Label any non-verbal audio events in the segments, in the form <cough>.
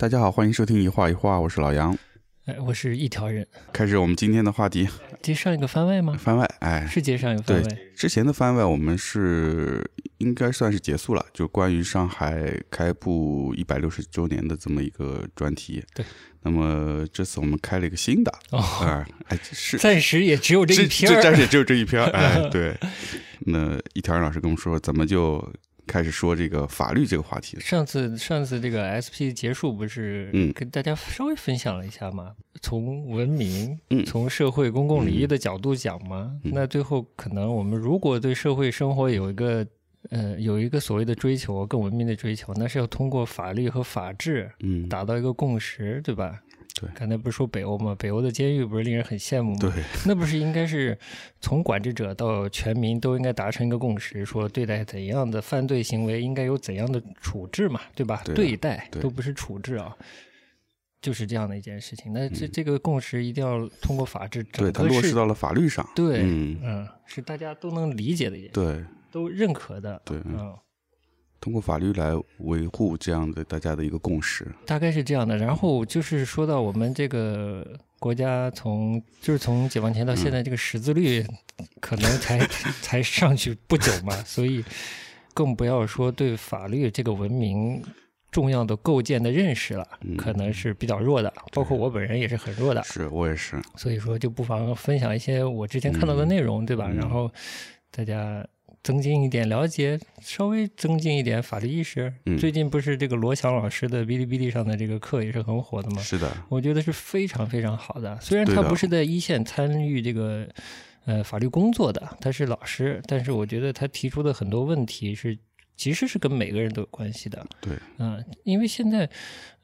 大家好，欢迎收听一画一画，我是老杨。哎，我是一条人。开始我们今天的话题，接上一个番外吗？番外，哎，是接上一个番外。之前的番外我们是应该算是结束了，就关于上海开埠一百六十周年的这么一个专题。对。那么这次我们开了一个新的啊，哎，是暂时也只有这一篇，暂时也只有这一篇。哎，<laughs> 对。那一条人老师跟我们说，怎么就？开始说这个法律这个话题。上次上次这个 SP 结束不是嗯跟大家稍微分享了一下吗？从文明嗯从社会公共利益的角度讲嘛，那最后可能我们如果对社会生活有一个呃有一个所谓的追求更文明的追求，那是要通过法律和法治嗯达到一个共识，对吧？对，刚才不是说北欧吗？北欧的监狱不是令人很羡慕吗？对，<laughs> 那不是应该是从管制者到全民都应该达成一个共识，说对待怎样的犯罪行为应该有怎样的处置嘛，对吧？对待都不是处置啊，就是这样的一件事情。那这这个共识一定要通过法治，对它落实到了法律上，对，嗯嗯，是大家都能理解的一件，对，都认可的，对，嗯。通过法律来维护这样的大家的一个共识，大概是这样的。然后就是说到我们这个国家从就是从解放前到现在，这个识字率可能才 <laughs> 才上去不久嘛，所以更不要说对法律这个文明重要的构建的认识了，可能是比较弱的。包括我本人也是很弱的，是我也是。所以说就不妨分享一些我之前看到的内容，对吧？然后大家。增进一点了解，稍微增进一点法律意识。最近不是这个罗翔老师的哔哩哔哩上的这个课也是很火的吗？是的，我觉得是非常非常好的。虽然他不是在一线参与这个呃法律工作的，他是老师，但是我觉得他提出的很多问题是其实是跟每个人都有关系的。对，嗯，因为现在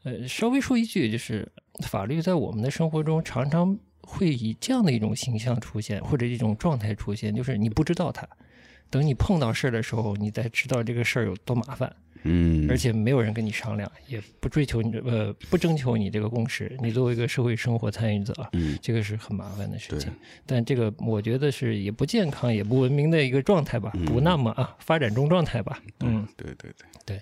呃稍微说一句，就是法律在我们的生活中常常会以这样的一种形象出现，或者一种状态出现，就是你不知道它。等你碰到事儿的时候，你才知道这个事儿有多麻烦。嗯，而且没有人跟你商量，也不追求你呃不征求你这个共识。你作为一个社会生活参与者，嗯，这个是很麻烦的事情。但这个我觉得是也不健康、也不文明的一个状态吧，不那么啊发展中状态吧。嗯，对对对对。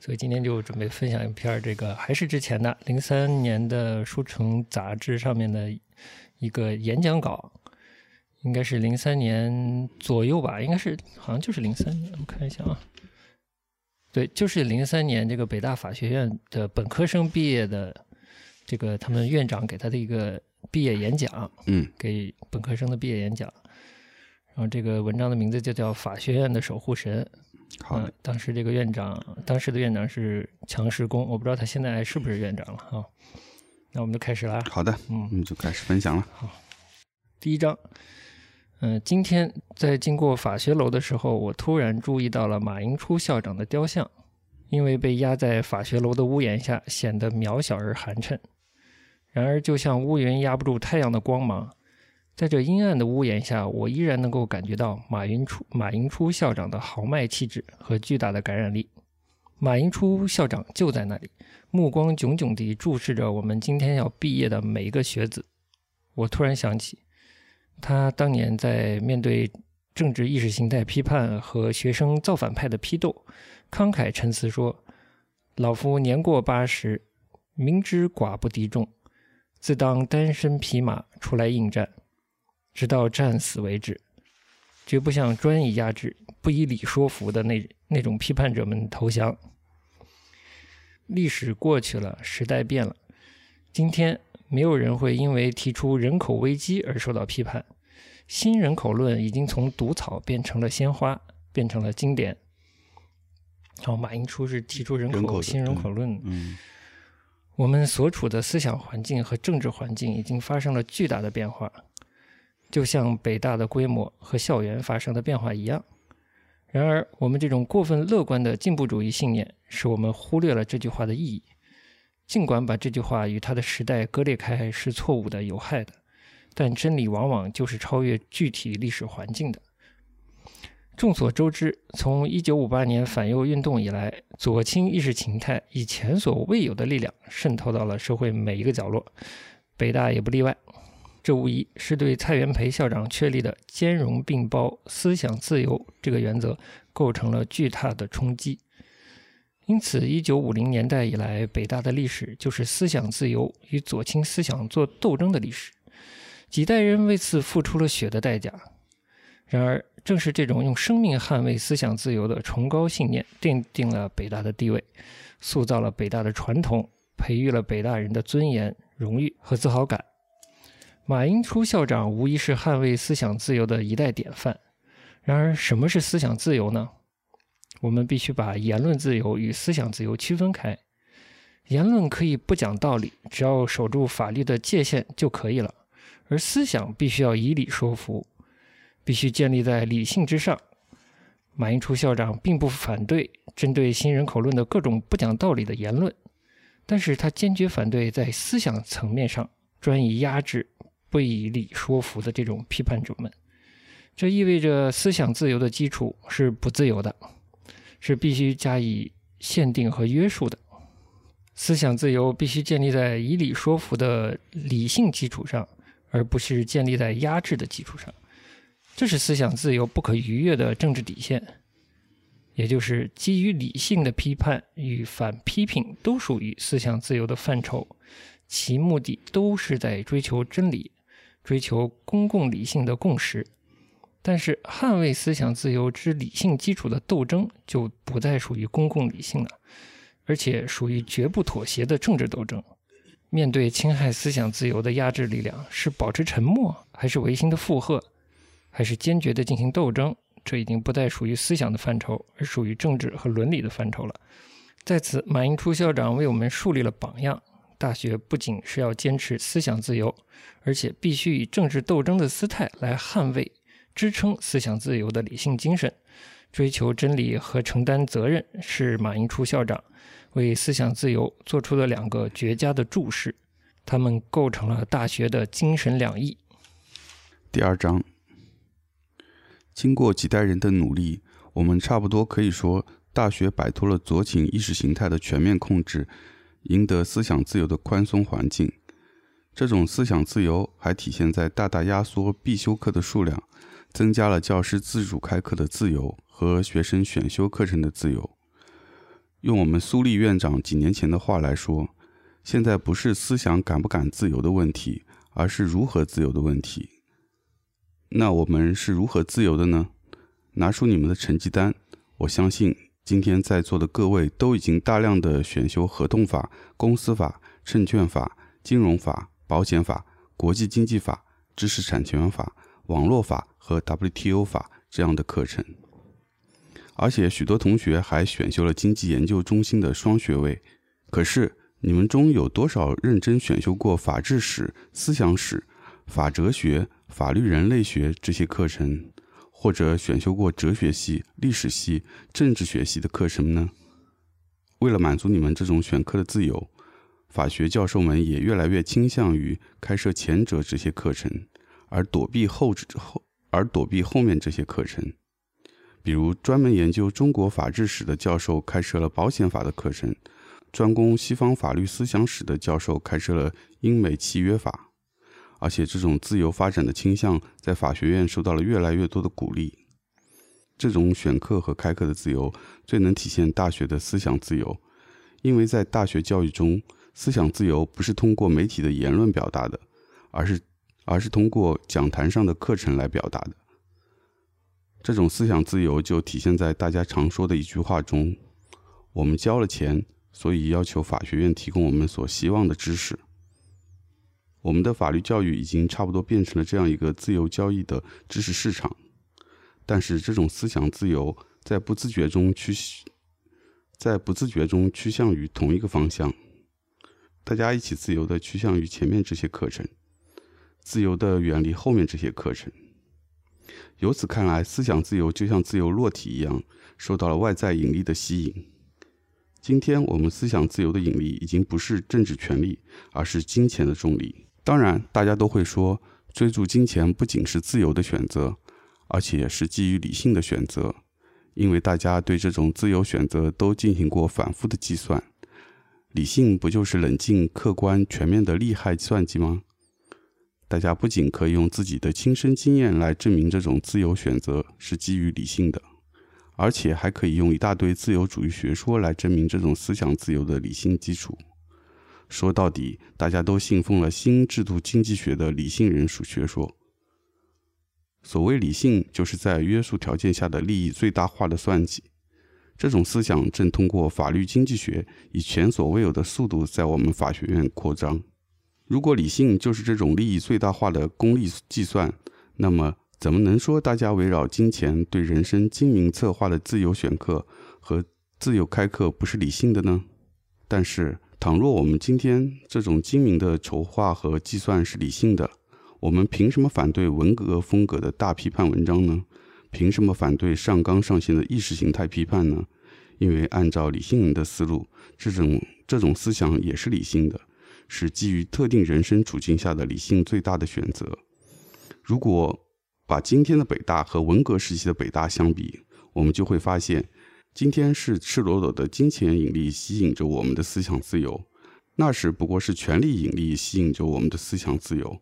所以今天就准备分享一篇这个还是之前的零三年的《书城》杂志上面的一个演讲稿。应该是零三年左右吧，应该是好像就是零三年，我看一下啊，对，就是零三年这个北大法学院的本科生毕业的这个他们院长给他的一个毕业演讲，嗯，给本科生的毕业演讲，然后这个文章的名字就叫《法学院的守护神》。好，当时这个院长，当时的院长是强世功，我不知道他现在是不是院长了啊。那我们就开始了。好的，嗯，我们就开始分享了。好，第一章。嗯，今天在经过法学楼的时候，我突然注意到了马寅初校长的雕像，因为被压在法学楼的屋檐下，显得渺小而寒碜。然而，就像乌云压不住太阳的光芒，在这阴暗的屋檐下，我依然能够感觉到马寅初马寅初校长的豪迈气质和巨大的感染力。马寅初校长就在那里，目光炯炯地注视着我们今天要毕业的每一个学子。我突然想起。他当年在面对政治意识形态批判和学生造反派的批斗，慷慨陈词说：“老夫年过八十，明知寡不敌众，自当单身匹马出来应战，直到战死为止，绝不向专以压制、不以理说服的那那种批判者们投降。”历史过去了，时代变了，今天。没有人会因为提出人口危机而受到批判。新人口论已经从毒草变成了鲜花，变成了经典。好，马寅初是提出人口新人口论。嗯，我们所处的思想环境和政治环境已经发生了巨大的变化，就像北大的规模和校园发生的变化一样。然而，我们这种过分乐观的进步主义信念，使我们忽略了这句话的意义。尽管把这句话与他的时代割裂开是错误的、有害的，但真理往往就是超越具体历史环境的。众所周知，从1958年反右运动以来，左倾意识形态以前所未有的力量渗透到了社会每一个角落，北大也不例外。这无疑是对蔡元培校长确立的“兼容并包”思想自由这个原则构成了巨大的冲击。因此，一九五零年代以来，北大的历史就是思想自由与左倾思想做斗争的历史，几代人为此付出了血的代价。然而，正是这种用生命捍卫思想自由的崇高信念，奠定了北大的地位，塑造了北大的传统，培育了北大人的尊严、荣誉和自豪感。马英初校长无疑是捍卫思想自由的一代典范。然而，什么是思想自由呢？我们必须把言论自由与思想自由区分开。言论可以不讲道理，只要守住法律的界限就可以了；而思想必须要以理说服，必须建立在理性之上。马英初校长并不反对针对新人口论的各种不讲道理的言论，但是他坚决反对在思想层面上专以压制、不以理说服的这种批判者们。这意味着思想自由的基础是不自由的。是必须加以限定和约束的。思想自由必须建立在以理说服的理性基础上，而不是建立在压制的基础上。这是思想自由不可逾越的政治底线。也就是基于理性的批判与反批评都属于思想自由的范畴，其目的都是在追求真理，追求公共理性的共识。但是，捍卫思想自由之理性基础的斗争就不再属于公共理性了，而且属于绝不妥协的政治斗争。面对侵害思想自由的压制力量，是保持沉默，还是违心的附和，还是坚决地进行斗争？这已经不再属于思想的范畴，而属于政治和伦理的范畴了。在此，马英初校长为我们树立了榜样：大学不仅是要坚持思想自由，而且必须以政治斗争的姿态来捍卫。支撑思想自由的理性精神，追求真理和承担责任，是马寅初校长为思想自由做出的两个绝佳的注释，他们构成了大学的精神两翼。第二章，经过几代人的努力，我们差不多可以说，大学摆脱了左倾意识形态的全面控制，赢得思想自由的宽松环境。这种思想自由还体现在大大压缩必修课的数量。增加了教师自主开课的自由和学生选修课程的自由。用我们苏立院长几年前的话来说，现在不是思想敢不敢自由的问题，而是如何自由的问题。那我们是如何自由的呢？拿出你们的成绩单，我相信今天在座的各位都已经大量的选修合同法、公司法、证券法、金融法、保险法、国际经济法、知识产权法。网络法和 WTO 法这样的课程，而且许多同学还选修了经济研究中心的双学位。可是，你们中有多少认真选修过法治史、思想史、法哲学、法律人类学这些课程，或者选修过哲学系、历史系、政治学系的课程呢？为了满足你们这种选课的自由，法学教授们也越来越倾向于开设前者这些课程。而躲避后后，而躲避后面这些课程，比如专门研究中国法治史的教授开设了保险法的课程，专攻西方法律思想史的教授开设了英美契约法，而且这种自由发展的倾向在法学院受到了越来越多的鼓励。这种选课和开课的自由最能体现大学的思想自由，因为在大学教育中，思想自由不是通过媒体的言论表达的，而是。而是通过讲坛上的课程来表达的。这种思想自由就体现在大家常说的一句话中：“我们交了钱，所以要求法学院提供我们所希望的知识。”我们的法律教育已经差不多变成了这样一个自由交易的知识市场。但是，这种思想自由在不自觉中趋，在不自觉中趋向于同一个方向。大家一起自由的趋向于前面这些课程。自由的远离后面这些课程。由此看来，思想自由就像自由落体一样，受到了外在引力的吸引。今天我们思想自由的引力已经不是政治权力，而是金钱的重力。当然，大家都会说，追逐金钱不仅是自由的选择，而且是基于理性的选择，因为大家对这种自由选择都进行过反复的计算。理性不就是冷静、客观、全面的利害算计吗？大家不仅可以用自己的亲身经验来证明这种自由选择是基于理性的，而且还可以用一大堆自由主义学说来证明这种思想自由的理性基础。说到底，大家都信奉了新制度经济学的理性人属学说。所谓理性，就是在约束条件下的利益最大化的算计。这种思想正通过法律经济学以前所未有的速度在我们法学院扩张。如果理性就是这种利益最大化的功利计算，那么怎么能说大家围绕金钱对人生精明策划的自由选课和自由开课不是理性的呢？但是，倘若我们今天这种精明的筹划和计算是理性的，我们凭什么反对文革风格的大批判文章呢？凭什么反对上纲上线的意识形态批判呢？因为按照理性人的思路，这种这种思想也是理性的，是基于特定人生处境下的理性最大的选择。如果把今天的北大和文革时期的北大相比，我们就会发现，今天是赤裸裸的金钱引力吸引着我们的思想自由，那时不过是权力引力吸引着我们的思想自由。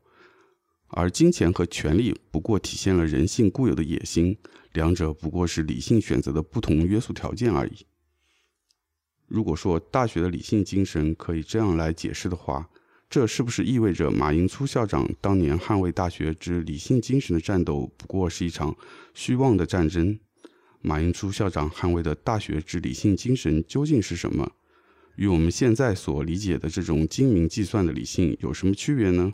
而金钱和权力不过体现了人性固有的野心，两者不过是理性选择的不同约束条件而已。如果说大学的理性精神可以这样来解释的话，这是不是意味着马寅初校长当年捍卫大学之理性精神的战斗不过是一场虚妄的战争？马寅初校长捍卫的大学之理性精神究竟是什么？与我们现在所理解的这种精明计算的理性有什么区别呢？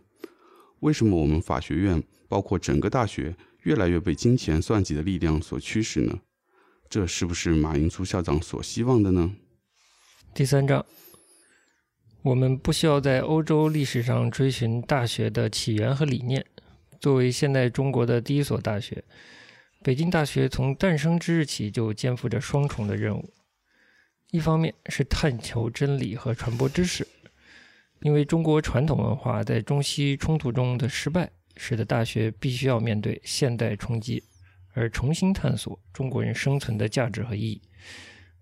为什么我们法学院，包括整个大学，越来越被金钱算计的力量所驱使呢？这是不是马寅初校长所希望的呢？第三章，我们不需要在欧洲历史上追寻大学的起源和理念。作为现代中国的第一所大学，北京大学从诞生之日起就肩负着双重的任务：一方面是探求真理和传播知识。因为中国传统文化在中西冲突中的失败，使得大学必须要面对现代冲击，而重新探索中国人生存的价值和意义。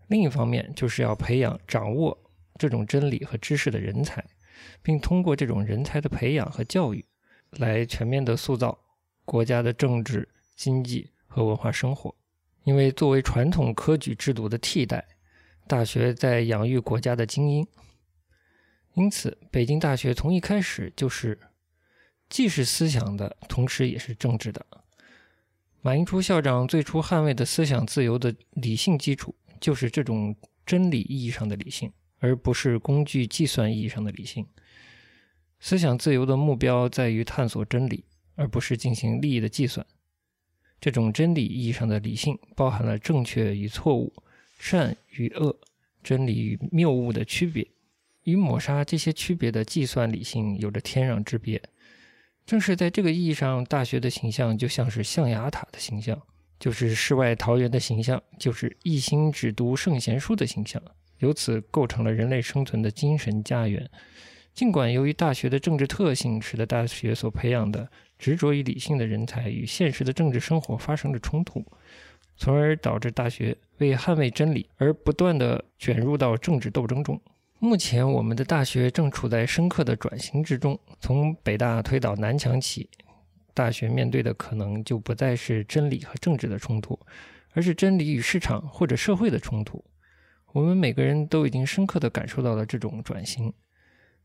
另一方面，就是要培养掌握这种真理和知识的人才，并通过这种人才的培养和教育，来全面的塑造国家的政治、经济和文化生活。因为作为传统科举制度的替代，大学在养育国家的精英。因此，北京大学从一开始就是既是思想的，同时也是政治的。马寅初校长最初捍卫的思想自由的理性基础，就是这种真理意义上的理性，而不是工具计算意义上的理性。思想自由的目标在于探索真理，而不是进行利益的计算。这种真理意义上的理性，包含了正确与错误、善与恶、真理与谬误的区别。与抹杀这些区别的计算理性有着天壤之别。正是在这个意义上，大学的形象就像是象牙塔的形象，就是世外桃源的形象，就是一心只读圣贤书的形象，由此构成了人类生存的精神家园。尽管由于大学的政治特性，使得大学所培养的执着于理性的人才与现实的政治生活发生了冲突，从而导致大学为捍卫真理而不断地卷入到政治斗争中。目前，我们的大学正处在深刻的转型之中。从北大推倒南墙起，大学面对的可能就不再是真理和政治的冲突，而是真理与市场或者社会的冲突。我们每个人都已经深刻地感受到了这种转型。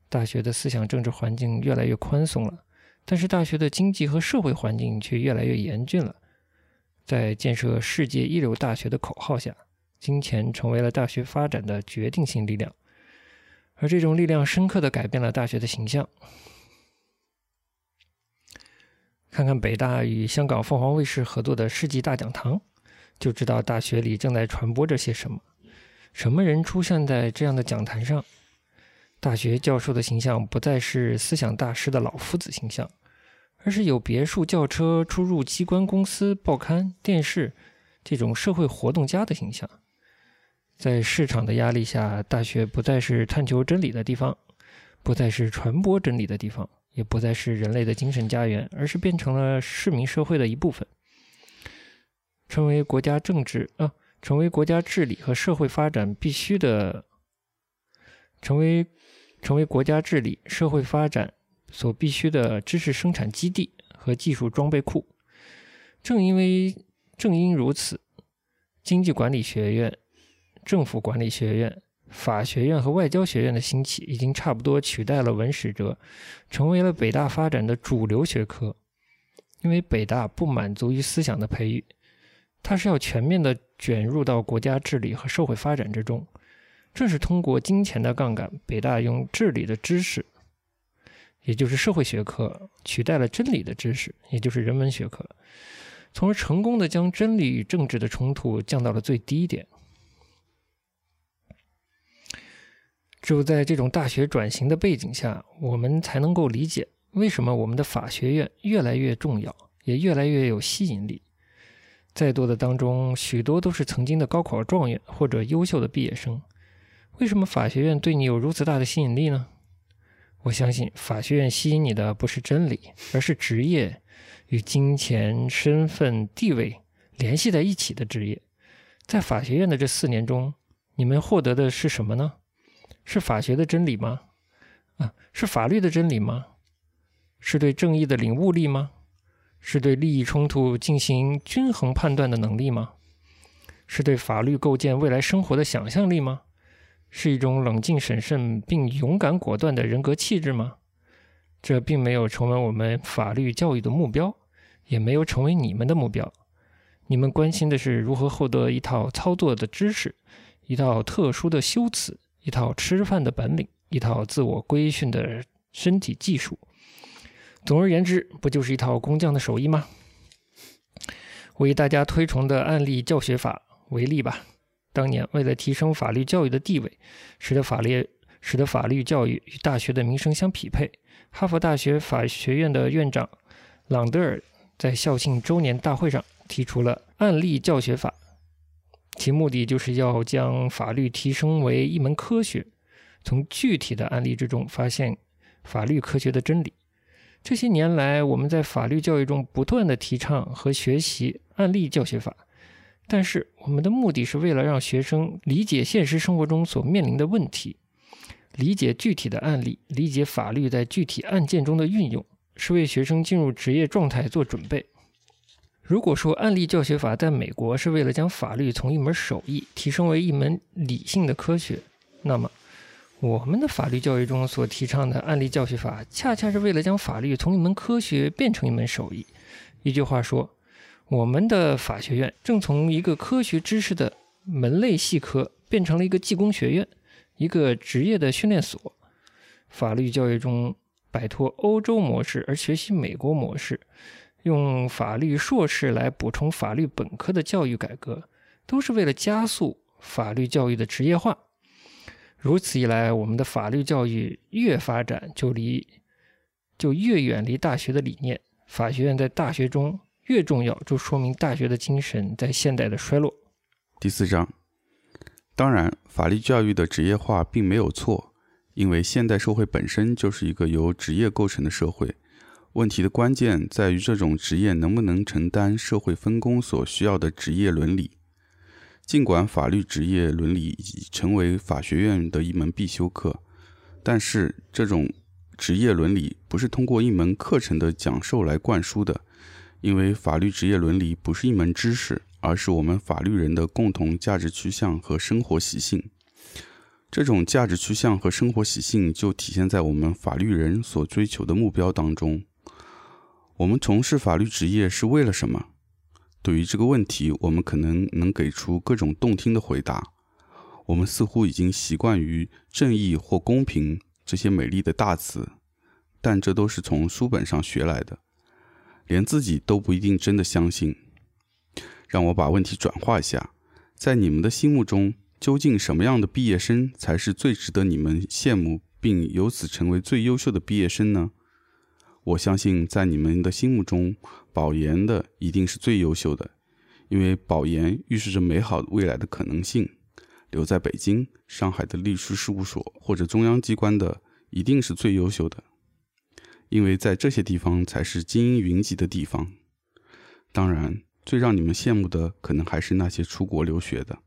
大学的思想政治环境越来越宽松了，但是大学的经济和社会环境却越来越严峻了。在建设世界一流大学的口号下，金钱成为了大学发展的决定性力量。而这种力量深刻地改变了大学的形象。看看北大与香港凤凰卫视合作的世纪大讲堂，就知道大学里正在传播着些什么。什么人出现在这样的讲坛上？大学教授的形象不再是思想大师的老夫子形象，而是有别墅、轿车、出入机关、公司、报刊、电视这种社会活动家的形象。在市场的压力下，大学不再是探求真理的地方，不再是传播真理的地方，也不再是人类的精神家园，而是变成了市民社会的一部分，成为国家政治啊，成为国家治理和社会发展必须的，成为成为国家治理社会发展所必须的知识生产基地和技术装备库。正因为正因如此。经济管理学院、政府管理学院、法学院和外交学院的兴起，已经差不多取代了文史哲，成为了北大发展的主流学科。因为北大不满足于思想的培育，它是要全面的卷入到国家治理和社会发展之中。正是通过金钱的杠杆，北大用治理的知识，也就是社会学科，取代了真理的知识，也就是人文学科，从而成功的将真理与政治的冲突降到了最低点。只有在这种大学转型的背景下，我们才能够理解为什么我们的法学院越来越重要，也越来越有吸引力。在座的当中，许多都是曾经的高考状元或者优秀的毕业生。为什么法学院对你有如此大的吸引力呢？我相信法学院吸引你的不是真理，而是职业与金钱、身份、地位联系在一起的职业。在法学院的这四年中，你们获得的是什么呢？是法学的真理吗？啊，是法律的真理吗？是对正义的领悟力吗？是对利益冲突进行均衡判断的能力吗？是对法律构建未来生活的想象力吗？是一种冷静审慎并勇敢果断的人格气质吗？这并没有成为我们法律教育的目标，也没有成为你们的目标。你们关心的是如何获得一套操作的知识，一套特殊的修辞，一套吃饭的本领，一套自我规训的身体技术。总而言之，不就是一套工匠的手艺吗？我以大家推崇的案例教学法为例吧。当年，为了提升法律教育的地位，使得法律使得法律教育与大学的名声相匹配，哈佛大学法学院的院长朗德尔在校庆周年大会上提出了案例教学法，其目的就是要将法律提升为一门科学，从具体的案例之中发现法律科学的真理。这些年来，我们在法律教育中不断的提倡和学习案例教学法。但是，我们的目的是为了让学生理解现实生活中所面临的问题，理解具体的案例，理解法律在具体案件中的运用，是为学生进入职业状态做准备。如果说案例教学法在美国是为了将法律从一门手艺提升为一门理性的科学，那么我们的法律教育中所提倡的案例教学法，恰恰是为了将法律从一门科学变成一门手艺。一句话说。我们的法学院正从一个科学知识的门类系科变成了一个技工学院，一个职业的训练所。法律教育中摆脱欧洲模式而学习美国模式，用法律硕士来补充法律本科的教育改革，都是为了加速法律教育的职业化。如此一来，我们的法律教育越发展就离就越远离大学的理念。法学院在大学中。越重要，就说明大学的精神在现代的衰落。第四章，当然，法律教育的职业化并没有错，因为现代社会本身就是一个由职业构成的社会。问题的关键在于这种职业能不能承担社会分工所需要的职业伦理。尽管法律职业伦理已成为法学院的一门必修课，但是这种职业伦理不是通过一门课程的讲授来灌输的。因为法律职业伦理不是一门知识，而是我们法律人的共同价值趋向和生活习性。这种价值趋向和生活习性就体现在我们法律人所追求的目标当中。我们从事法律职业是为了什么？对于这个问题，我们可能能给出各种动听的回答。我们似乎已经习惯于正义或公平这些美丽的大词，但这都是从书本上学来的。连自己都不一定真的相信。让我把问题转化一下，在你们的心目中，究竟什么样的毕业生才是最值得你们羡慕，并由此成为最优秀的毕业生呢？我相信，在你们的心目中，保研的一定是最优秀的，因为保研预示着美好未来的可能性。留在北京、上海的律师事务所或者中央机关的，一定是最优秀的。因为在这些地方才是精英云集的地方。当然，最让你们羡慕的可能还是那些出国留学的，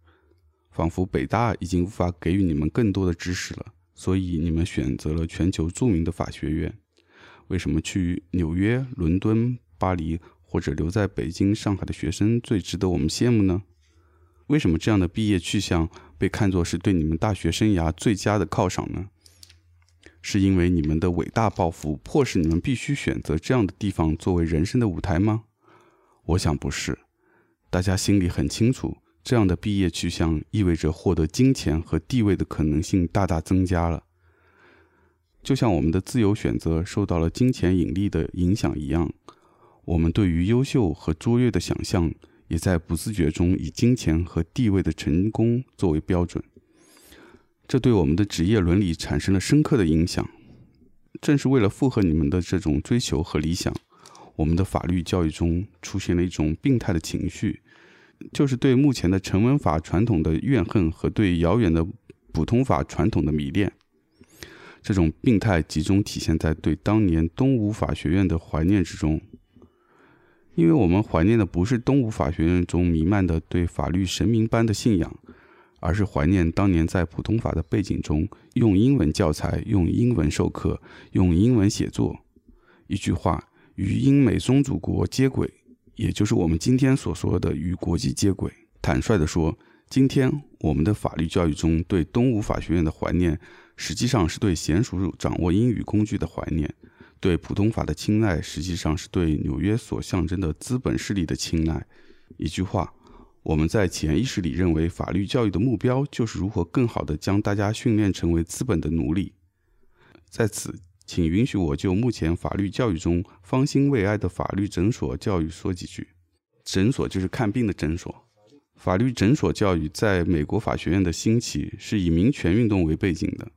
仿佛北大已经无法给予你们更多的知识了，所以你们选择了全球著名的法学院。为什么去纽约、伦敦、巴黎或者留在北京、上海的学生最值得我们羡慕呢？为什么这样的毕业去向被看作是对你们大学生涯最佳的犒赏呢？是因为你们的伟大抱负迫使你们必须选择这样的地方作为人生的舞台吗？我想不是。大家心里很清楚，这样的毕业去向意味着获得金钱和地位的可能性大大增加了。就像我们的自由选择受到了金钱引力的影响一样，我们对于优秀和卓越的想象。也在不自觉中以金钱和地位的成功作为标准，这对我们的职业伦理产生了深刻的影响。正是为了附和你们的这种追求和理想，我们的法律教育中出现了一种病态的情绪，就是对目前的成文法传统的怨恨和对遥远的普通法传统的迷恋。这种病态集中体现在对当年东吴法学院的怀念之中。因为我们怀念的不是东吴法学院中弥漫的对法律神明般的信仰，而是怀念当年在普通法的背景中用英文教材、用英文授课、用英文写作。一句话，与英美宗主国接轨，也就是我们今天所说的与国际接轨。坦率地说，今天我们的法律教育中对东吴法学院的怀念，实际上是对娴熟掌握英语工具的怀念。对普通法的青睐，实际上是对纽约所象征的资本势力的青睐。一句话，我们在潜意识里认为，法律教育的目标就是如何更好地将大家训练成为资本的奴隶。在此，请允许我就目前法律教育中方兴未艾的法律诊所教育说几句。诊所就是看病的诊所。法律诊所教育在美国法学院的兴起，是以民权运动为背景的。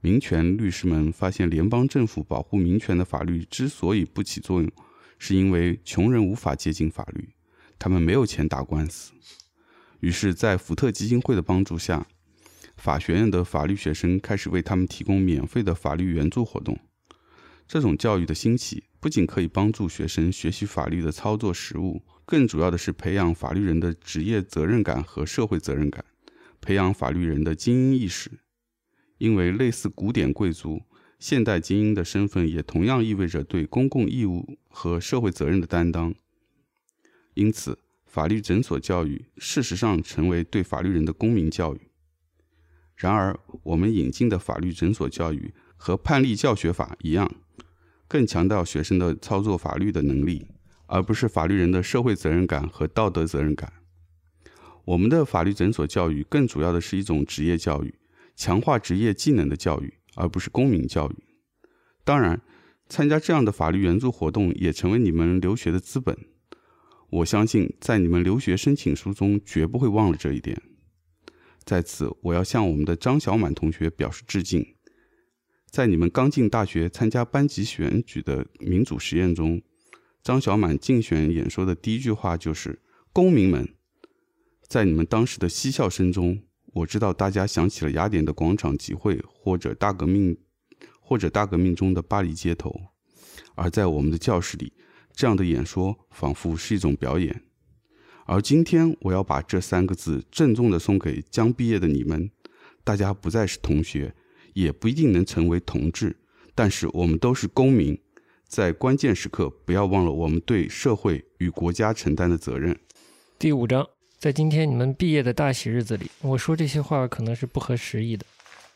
民权律师们发现，联邦政府保护民权的法律之所以不起作用，是因为穷人无法接近法律，他们没有钱打官司。于是，在福特基金会的帮助下，法学院的法律学生开始为他们提供免费的法律援助活动。这种教育的兴起，不仅可以帮助学生学习法律的操作实务，更主要的是培养法律人的职业责任感和社会责任感，培养法律人的精英意识。因为类似古典贵族，现代精英的身份也同样意味着对公共义务和社会责任的担当。因此，法律诊所教育事实上成为对法律人的公民教育。然而，我们引进的法律诊所教育和判例教学法一样，更强调学生的操作法律的能力，而不是法律人的社会责任感和道德责任感。我们的法律诊所教育更主要的是一种职业教育。强化职业技能的教育，而不是公民教育。当然，参加这样的法律援助活动也成为你们留学的资本。我相信，在你们留学申请书中绝不会忘了这一点。在此，我要向我们的张小满同学表示致敬。在你们刚进大学参加班级选举的民主实验中，张小满竞选演说的第一句话就是：“公民们，在你们当时的嬉笑声中。”我知道大家想起了雅典的广场集会，或者大革命，或者大革命中的巴黎街头。而在我们的教室里，这样的演说仿佛是一种表演。而今天，我要把这三个字郑重地送给将毕业的你们。大家不再是同学，也不一定能成为同志，但是我们都是公民。在关键时刻，不要忘了我们对社会与国家承担的责任。第五章。在今天你们毕业的大喜日子里，我说这些话可能是不合时宜的。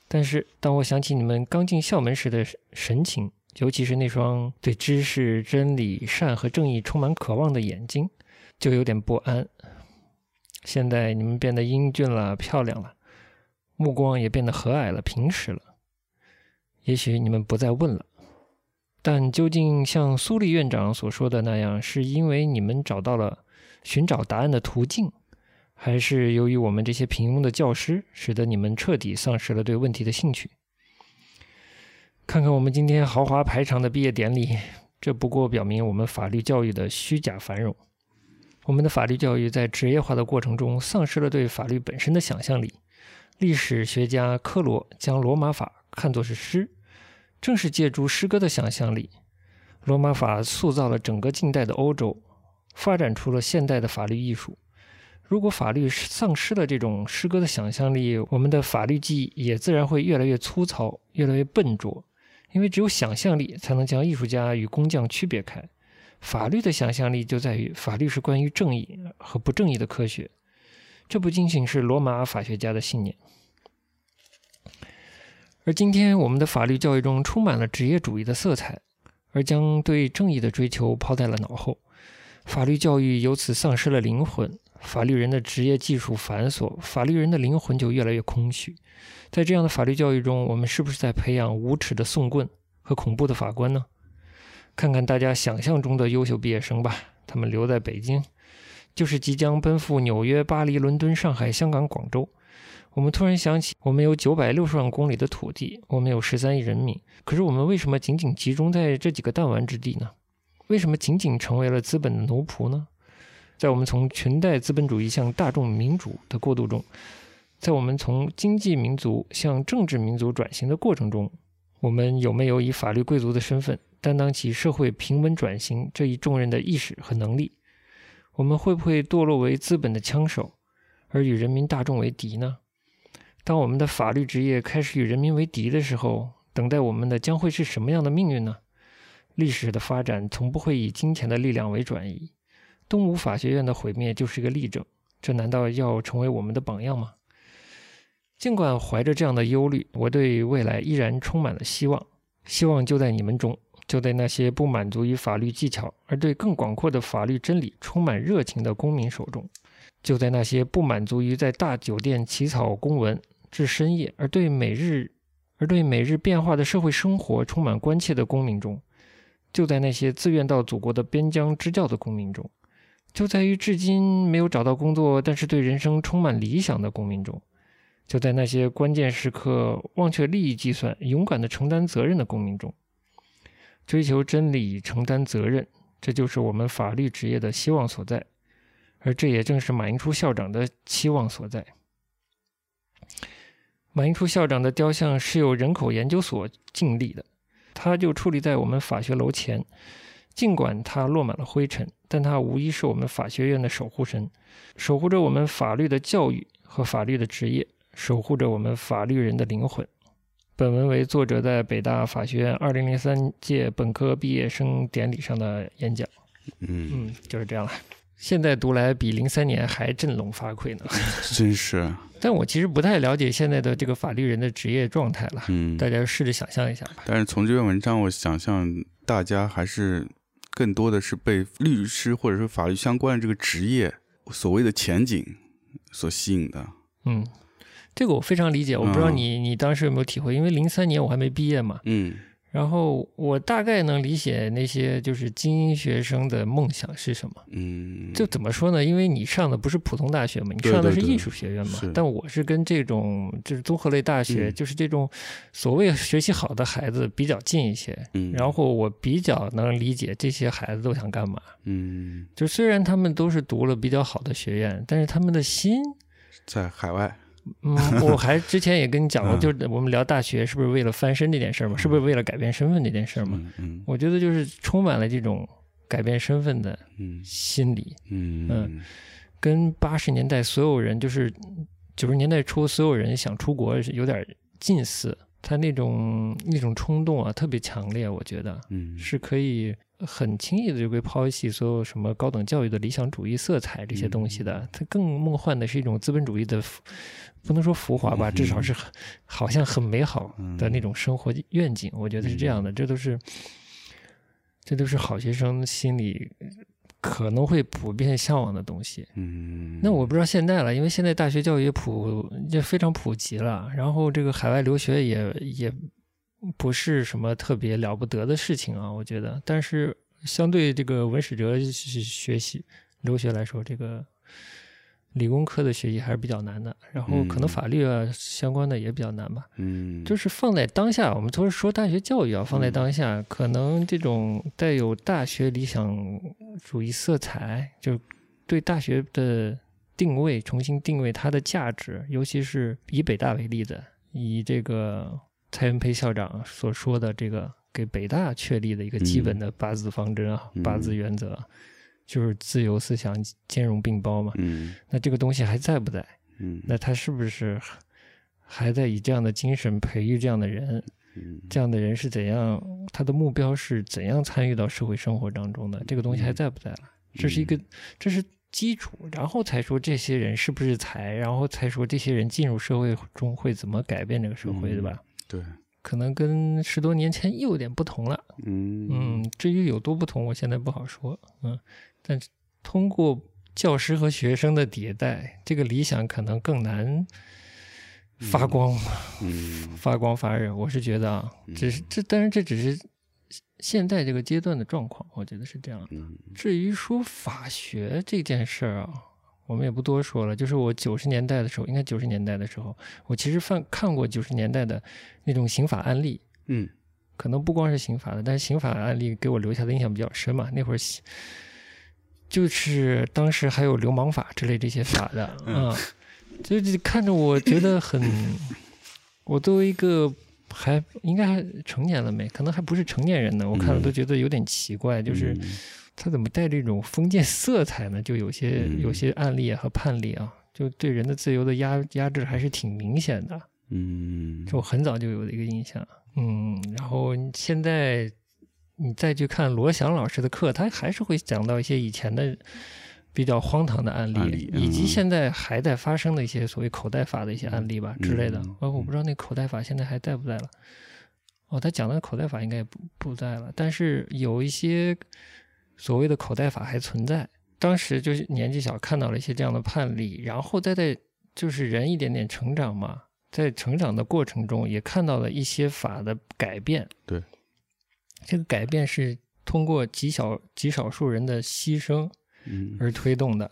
但是，当我想起你们刚进校门时的神情，尤其是那双对知识、真理、善和正义充满渴望的眼睛，就有点不安。现在你们变得英俊了、漂亮了，目光也变得和蔼了、平实了。也许你们不再问了，但究竟像苏立院长所说的那样，是因为你们找到了寻找答案的途径？还是由于我们这些平庸的教师，使得你们彻底丧失了对问题的兴趣。看看我们今天豪华排场的毕业典礼，这不过表明我们法律教育的虚假繁荣。我们的法律教育在职业化的过程中，丧失了对法律本身的想象力。历史学家科罗将罗马法看作是诗，正是借助诗歌的想象力，罗马法塑造了整个近代的欧洲，发展出了现代的法律艺术。如果法律丧失了这种诗歌的想象力，我们的法律记忆也自然会越来越粗糙，越来越笨拙。因为只有想象力才能将艺术家与工匠区别开。法律的想象力就在于，法律是关于正义和不正义的科学。这不仅仅是罗马法学家的信念。而今天我们的法律教育中充满了职业主义的色彩，而将对正义的追求抛在了脑后，法律教育由此丧失了灵魂。法律人的职业技术繁琐，法律人的灵魂就越来越空虚。在这样的法律教育中，我们是不是在培养无耻的送棍和恐怖的法官呢？看看大家想象中的优秀毕业生吧，他们留在北京，就是即将奔赴纽约、巴黎、伦敦、上海、香港、广州。我们突然想起，我们有九百六十万公里的土地，我们有十三亿人民，可是我们为什么仅仅集中在这几个弹丸之地呢？为什么仅仅成为了资本的奴仆呢？在我们从裙带资本主义向大众民主的过渡中，在我们从经济民族向政治民族转型的过程中，我们有没有以法律贵族的身份担当起社会平稳转型这一重任的意识和能力？我们会不会堕落为资本的枪手，而与人民大众为敌呢？当我们的法律职业开始与人民为敌的时候，等待我们的将会是什么样的命运呢？历史的发展从不会以金钱的力量为转移。东吴法学院的毁灭就是一个例证，这难道要成为我们的榜样吗？尽管怀着这样的忧虑，我对未来依然充满了希望。希望就在你们中，就在那些不满足于法律技巧而对更广阔的法律真理充满热情的公民手中，就在那些不满足于在大酒店起草公文。至深夜，而对每日而对每日变化的社会生活充满关切的公民中，就在那些自愿到祖国的边疆支教的公民中，就在于至今没有找到工作但是对人生充满理想的公民中，就在那些关键时刻忘却利益计算、勇敢的承担责任的公民中，追求真理、承担责任，这就是我们法律职业的希望所在，而这也正是马英初校长的期望所在。马英初校长的雕像是由人口研究所敬立的，他就矗立在我们法学楼前。尽管它落满了灰尘，但它无疑是我们法学院的守护神，守护着我们法律的教育和法律的职业，守护着我们法律人的灵魂。本文为作者在北大法学院2003届本科毕业生典礼上的演讲。嗯，嗯，就是这样了。现在读来比零三年还振聋发聩呢。<laughs> 真是，<laughs> 但我其实不太了解现在的这个法律人的职业状态了，嗯，大家试着想象一下吧。但是从这篇文章，我想象大家还是更多的是被律师或者说法律相关的这个职业所谓的前景所吸引的。嗯，这个我非常理解。我不知道你你当时有没有体会，因为零三年我还没毕业嘛。嗯然后我大概能理解那些就是精英学生的梦想是什么。嗯，就怎么说呢？因为你上的不是普通大学嘛，你上的是艺术学院嘛。是但我是跟这种就是综合类大学，嗯就是这种所谓学习好的孩子比较近一些。嗯，然后我比较能理解这些孩子都想干嘛。嗯，就虽然他们都是读了比较好的学院，但是他们的心，在海外，嗯，<laughs> 我还之前也跟你讲过，嗯就是我们聊大学是不是为了翻身这件事儿嘛？是不是为了改变身份这件事儿嘛？我觉得就是充满了这种改变身份的嗯心理，嗯嗯跟八十年代所有人，就是九十年代初所有人想出国是有点近似。他那种那种冲动啊，特别强烈，我觉得嗯是可以很轻易的就被抛弃所有什么高等教育的理想主义色彩这些东西的。它更梦幻的是一种资本主义的浮，不能说浮华吧，至少是很好像很美好的那种生活愿景。我觉得是这样的，这都是这都是好学生心里可能会普遍向往的东西。嗯，那我不知道现在了，因为现在大学教育普就非常普及了，然后这个海外留学也也不是什么特别了不得的事情啊，我觉得。但是相对这个文史哲学习留学来说，这个理工科的学习还是比较难的，然后可能嗯。法律啊相关的也比较难吧。嗯。就是放在当下，我们都是说大学教育啊，放在嗯。当下，可能这种带有大学理想主义色彩，就对大学的定位重新定位它的价值，尤其是以北大为例的，以这个蔡元培校长所说的这个给北大确立的一个基本的八字方针啊，嗯。八字原则，就是自由思想兼容并包嘛。嗯那这个东西还在不在？嗯那他是不是还在以这样的精神培育这样的人？嗯这样的人是怎样？他的目标是怎样参与到社会生活当中的？这个东西还在不在了？这是一个，这是基础，然后才说这些人是不是才，然后才说这些人进入社会中会怎么改变这个社会，嗯对吧？对，可能跟十多年前又有点不同了。嗯嗯，至于有多不同，我现在不好说。嗯，但是通过教师和学生的迭代，这个理想可能更难发光、嗯发光发热。我是觉得啊，只是这，当然这只是现在这个阶段的状况，我觉得是这样的。嗯至于说法学这件事儿啊，我们也不多说了。就是我九十年代的时候，应该九十年代的时候，我其实看看过九十年代的那种刑法案例，嗯可能不光是刑法的，但是刑法案例给我留下的印象比较深嘛。那会儿刑就是当时还有流氓法之类这些法的啊，就是看着我觉得很，<laughs> 我作为一个还应该还成年了没，可能还不是成年人呢，我看了都觉得有点奇怪，就是嗯。他怎么带这种封建色彩呢？就有些嗯。有些案例啊和判例啊，就对人的自由的压压制还是挺明显的。嗯。就我很早就有的一个印象，嗯，然后现在你再去看罗翔老师的课，他还是会讲到一些以前的比较荒唐的案例，案例以及嗯现在还在发生的一些所谓口袋法的一些案例吧、之类的嗯。哦，我不知道那口袋法现在还在不在了。哦，他讲的口袋法应该也不不在了，但是有一些所谓的口袋法还存在。当时就是年纪小，看到了一些这样的判例，然后再在就是人一点点成长嘛，在成长的过程中，也看到了一些法的改变。对，这个改变是通过极小极少数人的牺牲嗯而推动的。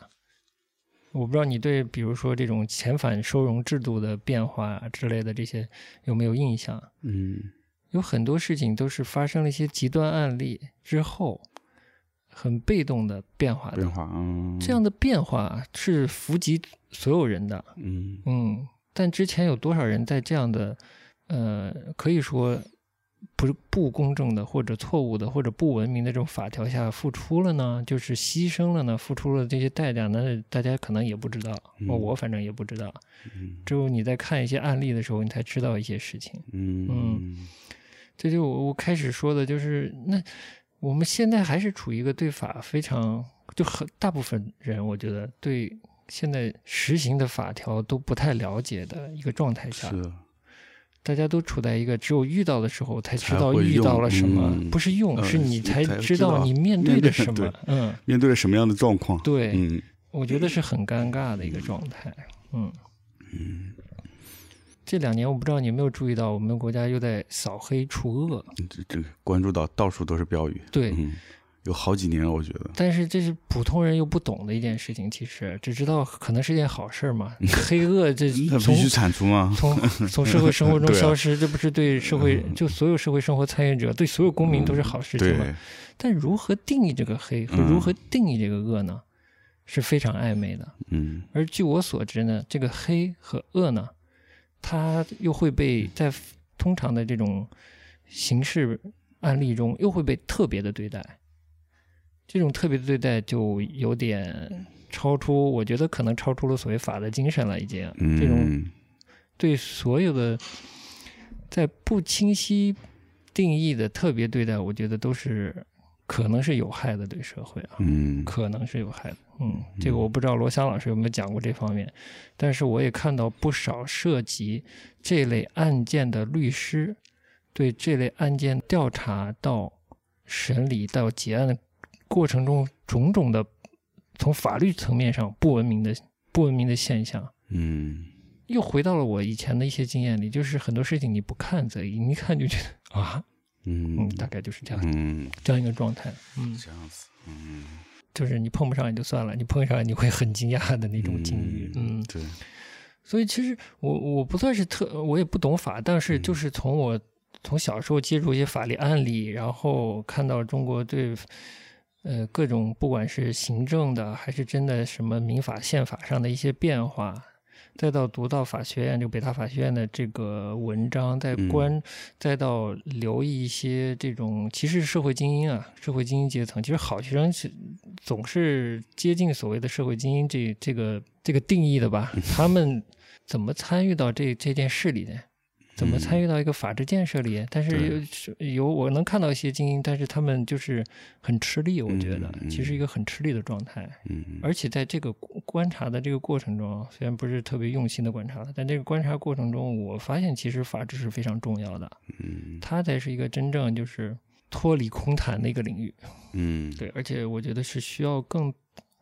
我不知道你对比如说这种遣返收容制度的变化啊之类的这些有没有印象？嗯有很多事情都是发生了一些极端案例之后，很被动的变化的变。化嗯这样的变化是伏及所有人的，嗯嗯，但之前有多少人在这样的，呃，可以说不是不公正的，或者错误的，或者不文明的这种法条下付出了呢？就是牺牲了呢？付出了这些代价呢？大家可能也不知道，嗯我我反正也不知道。嗯只有你在看一些案例的时候，你才知道一些事情。嗯这就我我开始说的，就是那我们现在还是处于一个对法非常就很大部分人，我觉得对现在实行的法条都不太了解的一个状态下，是大家都处在一个只有遇到的时候才知道遇到了什么，嗯不是用，呃是你才才知知道你面对的什么。嗯，面对了什么样的状况？对，嗯我觉得是很尴尬的一个状态。嗯嗯。这两年我不知道你有没有注意到，我们国家又在扫黑除恶。这这关注到到处都是标语，对，嗯，有好几年，我觉得，但是这是普通人又不懂的一件事情，其实只知道可能是件好事儿嘛。<laughs> 黑恶这必须铲除吗？从从社会生活中 <laughs> 消失，这不是对社会就所有社会生活参与者对所有公民都是好事情吗？对，但如何定义这个黑和嗯如何定义这个恶呢，是非常暧昧的。嗯而据我所知呢，这个黑和恶呢，它又会被在通常的这种刑事案例中，又会被特别的对待。这种特别的对待就有点超出，我觉得可能超出了所谓法的精神了，已经。这种嗯对所有的在不清晰定义的特别对待，我觉得都是可能是有害的，对社会啊。嗯可能是有害的。嗯，这个我不知道罗翔老师有没有讲过这方面，但是我也看到不少涉及这类案件的律师对这类案件调查到审理到结案的过程中种种的从法律层面上不文明的不文明的现象。嗯。又回到了我以前的一些经验里，就是很多事情你不看则已，你一看就觉得 <laughs> 啊，嗯，嗯大概就是这样、嗯，这样一个状态。嗯，这样子，嗯，就是你碰不上也就算了，你碰上你会很惊讶的那种境遇。嗯，对，所以其实我我不算是特，我也不懂法，但是就是从我从小时候接触一些法律案例，然后看到中国对呃各种不管是行政的还是真的什么民法宪法上的一些变化。再到读到法学院这个北大法学院的这个文章，再观，再到留意一些这种，其实是社会精英啊，社会精英阶层，其实好学生是总是接近所谓的社会精英这这个这个定义的吧？<laughs> 他们怎么参与到这这件事里呢？怎么参与到一个法治建设里？但是有是有我能看到一些精英，但是他们就是很吃力，我觉得其实一个很吃力的状态。嗯嗯而且在这个观察的这个过程中，虽然不是特别用心的观察，但这个观察过程中，我发现其实法治是非常重要的，嗯它才是一个真正就是脱离空谈的一个领域。嗯对，而且我觉得是需要更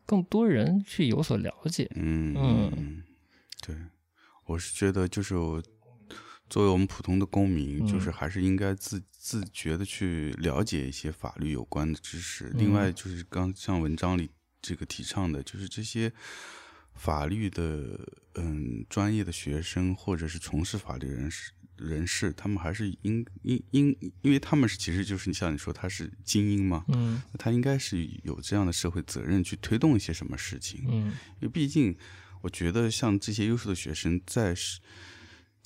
更多人去有所了解。嗯嗯嗯，对，我是觉得就是我作为我们普通的公民，就是嗯还是应该自自觉的去了解一些法律有关的知识。另外嗯就是刚像文章里这个提倡的，就是这些法律的嗯专业的学生或者是从事法律人士。人士，他们还是应应应，因为他们是其实就是你像你说他是精英嘛，嗯他应该是有这样的社会责任去推动一些什么事情。嗯因为毕竟，我觉得像这些优秀的学生在是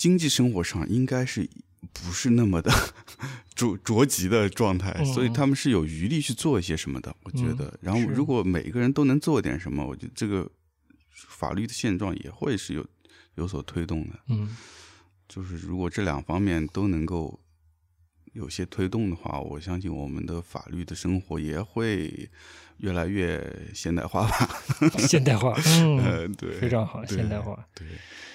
经济生活上应该是不是那么的 <laughs> 着着急的状态，嗯所以他们是有余力去做一些什么的。我觉得，然后如果每个人都能做点什么，我觉得这个法律的现状也会是有有所推动的。嗯就是如果这两方面都能够有些推动的话，我相信我们的法律的生活也会越来越现代化吧。<laughs> <laughs> 现代化，嗯，呃，对，非常好，现代化。对，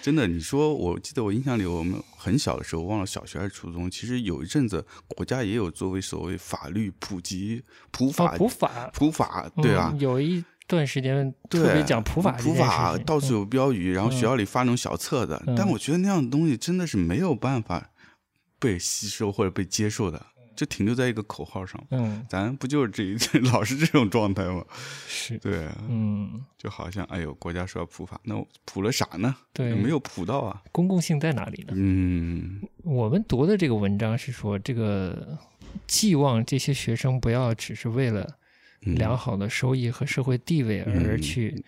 真的，你说，我记得我印象里，我们很小的时候，忘了小学还是初中，其实有一阵子国家也有作为所谓法律普及、普法、哦，普法，普法，对啊。嗯，有一段时间，特别讲普法普法，到处有标语，然后学嗯。校里发那种小册子，嗯。但我觉得那样的东西真的是没有办法被吸收或者被接受的，就停留在一个口号上。嗯，<laughs> 咱不就是这一 <laughs> 老是这种状态吗？是，对啊，嗯，就好像哎呦，国家说要普法，那我普了啥呢？对，没有普到啊。公共性在哪里呢？嗯我们读的这个文章是说，这个寄望这些学生不要只是为了嗯良好的收益和社会地位而嗯去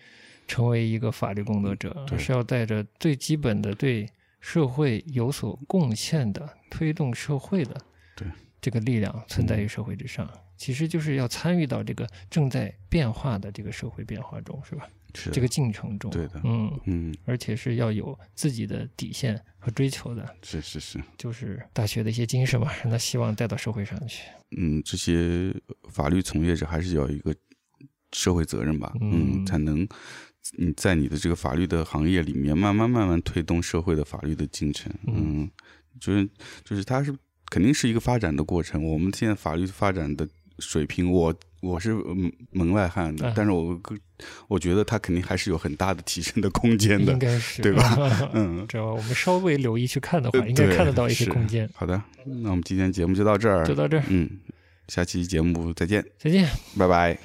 成为一个法律工作者，对而是要带着最基本的对社会有所贡献的、推动社会的对这个力量存在于社会之上。其实就是要参与到这个正在变化的这个社会变化中，是吧？是这个进程中，对的嗯，嗯而且是要有自己的底线和追求的。是是是就是大学的一些精神吧，让他希望带到社会上去。嗯，这些法律从业者还是要有一个社会责任吧，嗯才能你在你的这个法律的行业里面慢慢慢慢推动社会的法律的进程。嗯嗯，就是就是它是肯定是一个发展的过程。我们现在法律发展的水平，我我是嗯门外汉的，哎但是我我觉得它肯定还是有很大的提升的空间的应。该是对吧？<laughs> 嗯，只要我们稍微留意去看的话，呃应该看得到一些空间。好的，那我们今天节目就到这儿。就到这儿，嗯，下期节目再见，再见。拜拜。